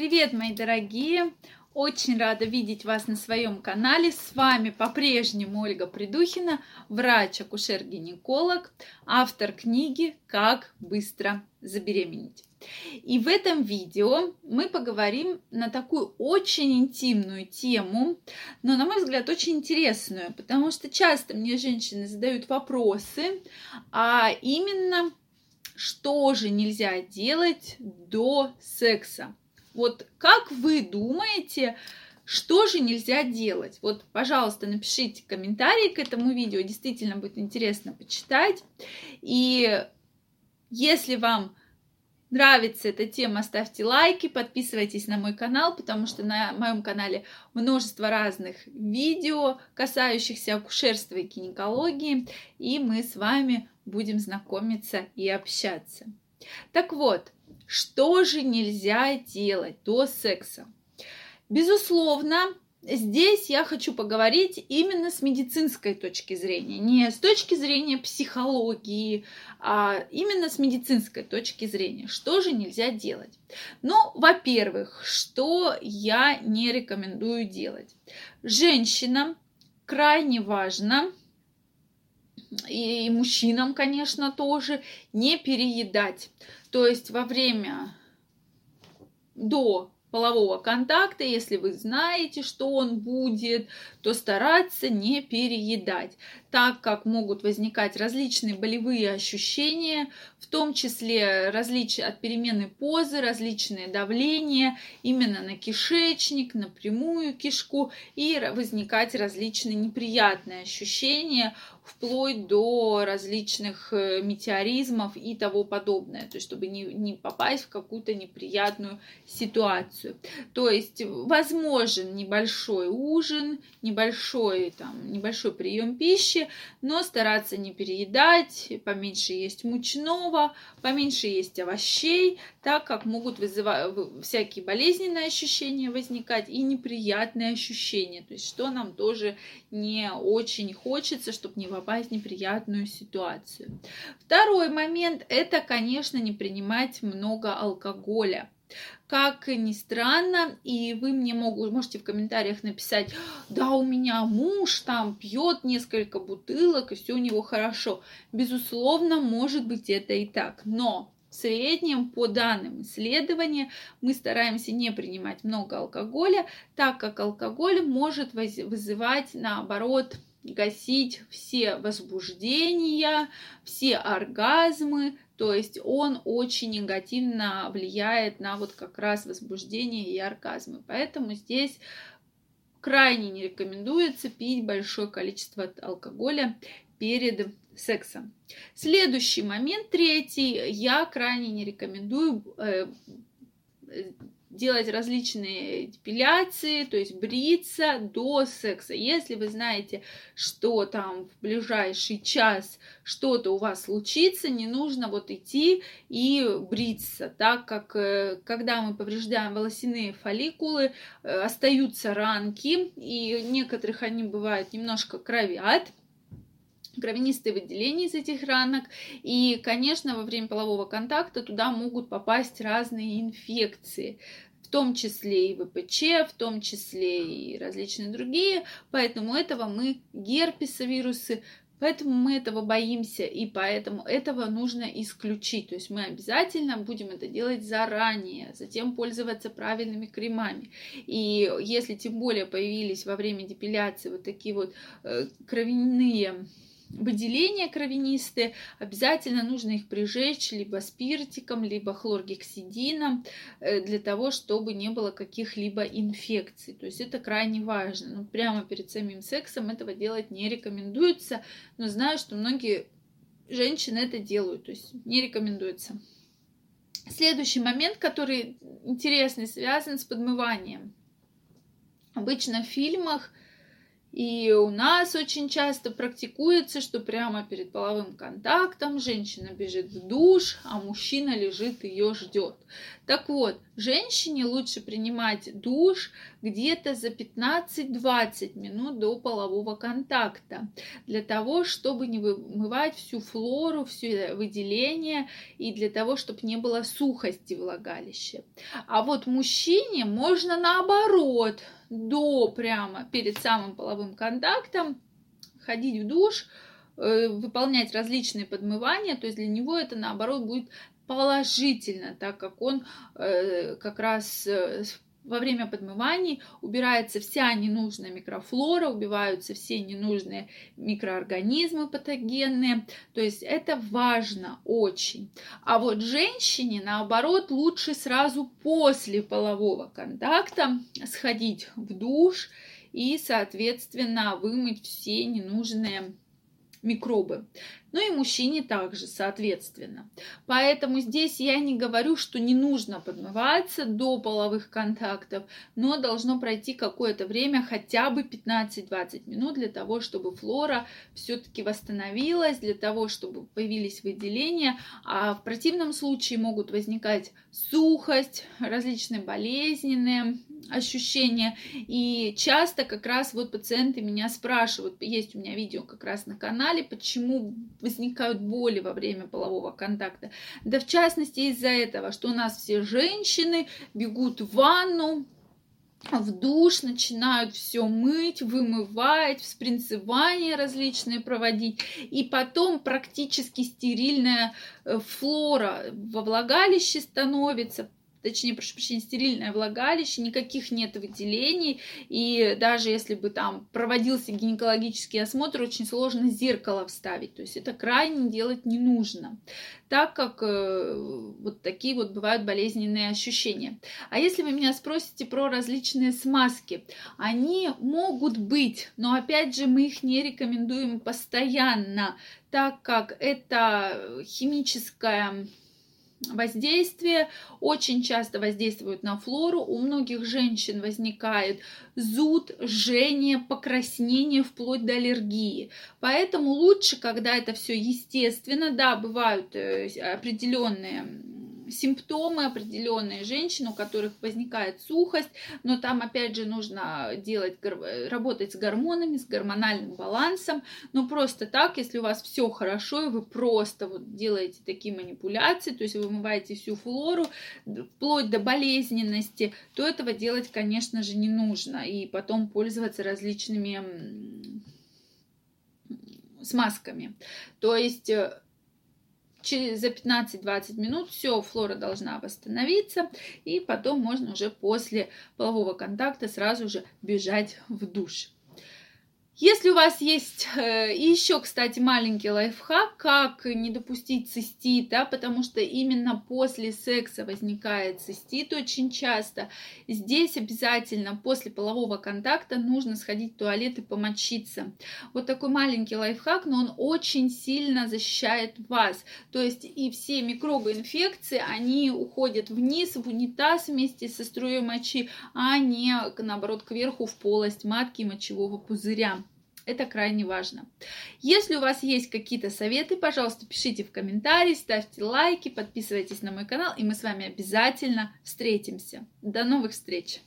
Привет, мои дорогие! Очень рада видеть вас на своем канале. С вами по-прежнему Ольга Придухина, врач-акушер-гинеколог, автор книги «Как быстро забеременеть». И в этом видео мы поговорим на такую очень интимную тему, но, на мой взгляд, очень интересную, потому что часто мне женщины задают вопросы, а именно, что же нельзя делать до секса. Вот как вы думаете, что же нельзя делать? Вот, пожалуйста, напишите комментарий к этому видео, действительно будет интересно почитать. И если вам нравится эта тема, ставьте лайки, подписывайтесь на мой канал, потому что на моем канале множество разных видео, касающихся акушерства и гинекологии, и мы с вами будем знакомиться и общаться. Так вот, что же нельзя делать до секса? Безусловно, здесь я хочу поговорить именно с медицинской точки зрения, не с точки зрения психологии, а именно с медицинской точки зрения. Что же нельзя делать? Ну, во-первых, что я не рекомендую делать? Женщинам крайне важно и мужчинам, конечно, тоже не переедать. То есть во время до полового контакта, если вы знаете, что он будет, то стараться не переедать, так как могут возникать различные болевые ощущения, в том числе различия от перемены позы, различные давления именно на кишечник, на прямую кишку и возникать различные неприятные ощущения вплоть до различных э, метеоризмов и того подобное, то есть чтобы не, не попасть в какую-то неприятную ситуацию. То есть возможен небольшой ужин, небольшой, там, небольшой прием пищи, но стараться не переедать, поменьше есть мучного, поменьше есть овощей, так как могут вызывать всякие болезненные ощущения возникать и неприятные ощущения, то есть что нам тоже не очень хочется, чтобы не попасть в неприятную ситуацию. Второй момент – это, конечно, не принимать много алкоголя. Как ни странно, и вы мне могут, можете в комментариях написать, да, у меня муж там пьет несколько бутылок, и все у него хорошо. Безусловно, может быть это и так, но в среднем, по данным исследования, мы стараемся не принимать много алкоголя, так как алкоголь может вызывать, наоборот, гасить все возбуждения, все оргазмы, то есть он очень негативно влияет на вот как раз возбуждение и оргазмы. Поэтому здесь крайне не рекомендуется пить большое количество алкоголя перед сексом. Следующий момент, третий, я крайне не рекомендую э, делать различные депиляции, то есть бриться до секса. Если вы знаете, что там в ближайший час что-то у вас случится, не нужно вот идти и бриться, так как э, когда мы повреждаем волосяные фолликулы, э, остаются ранки, и некоторых они бывают немножко кровят, кровянистые выделения из этих ранок. И, конечно, во время полового контакта туда могут попасть разные инфекции в том числе и ВПЧ, в том числе и различные другие. Поэтому этого мы, герпесовирусы, Поэтому мы этого боимся, и поэтому этого нужно исключить. То есть мы обязательно будем это делать заранее, затем пользоваться правильными кремами. И если тем более появились во время депиляции вот такие вот э, кровяные выделения кровянистые, обязательно нужно их прижечь либо спиртиком, либо хлоргексидином э, для того, чтобы не было каких-либо инфекций. То есть это крайне важно. Но ну, прямо перед самим сексом этого делать не рекомендуется, но знаю, что многие женщины это делают, то есть не рекомендуется. Следующий момент, который интересный, связан с подмыванием. Обычно в фильмах И у нас очень часто практикуется, что прямо перед половым контактом женщина бежит в душ, а мужчина лежит ее ждет. Так вот, женщине лучше принимать душ где-то за 15-20 минут до полового контакта, для того, чтобы не вымывать всю флору, все выделение, и для того, чтобы не было сухости влагалища. А вот мужчине можно наоборот – до прямо перед самым половым контактом ходить в душ, э, выполнять различные подмывания, то есть для него это наоборот будет положительно, так как он э, как раз э, во время подмываний убирается вся ненужная микрофлора, убиваются все ненужные микроорганизмы патогенные. То есть это важно очень. А вот женщине, наоборот, лучше сразу после полового контакта сходить в душ и, соответственно, вымыть все ненужные микробы. Ну и мужчине также, соответственно. Поэтому здесь я не говорю, что не нужно подмываться до половых контактов, но должно пройти какое-то время, хотя бы 15-20 минут для того, чтобы флора все-таки восстановилась, для того, чтобы появились выделения. А в противном случае могут возникать сухость, различные болезненные ощущения. И часто как раз вот пациенты меня спрашивают, есть у меня видео как раз на канале, почему возникают боли во время полового контакта. Да в частности из-за этого, что у нас все женщины бегут в ванну, в душ, начинают все мыть, вымывать, вспринцевания различные проводить, и потом практически стерильная э, флора во влагалище становится, точнее, прошу прощения, стерильное влагалище, никаких нет выделений, и даже если бы там проводился гинекологический осмотр, очень сложно зеркало вставить, то есть это крайне делать не нужно, так как э, вот такие вот бывают болезненные ощущения. А если вы меня спросите про различные смазки, они могут быть, но опять же мы их не рекомендуем постоянно, так как это химическая воздействие очень часто воздействуют на флору. У многих женщин возникает зуд, жжение, покраснение вплоть до аллергии. Поэтому лучше, когда это все естественно, да, бывают э, определенные симптомы определенные женщины, у которых возникает сухость, но там опять же нужно делать, работать с гормонами, с гормональным балансом, но просто так, если у вас все хорошо, и вы просто вот делаете такие манипуляции, то есть вы вымываете всю флору, вплоть до болезненности, то этого делать, конечно же, не нужно, и потом пользоваться различными смазками. То есть э, через за 15-20 минут все, флора должна восстановиться, и потом можно уже после полового контакта сразу же бежать в душ. Если у вас есть э, еще, кстати, маленький лайфхак, как не допустить цистит, да, потому что именно после секса возникает цистит очень часто, здесь обязательно после полового контакта нужно сходить в туалет и помочиться. Вот такой маленький лайфхак, но он очень сильно защищает вас. То есть и все микробы инфекции, они уходят вниз, в унитаз вместе со струей мочи, а не, наоборот, кверху в полость матки и мочевого пузыря. Это крайне важно. Если у вас есть какие-то советы, пожалуйста, пишите в комментарии, ставьте лайки, подписывайтесь на мой канал, и мы с вами обязательно встретимся. До новых встреч!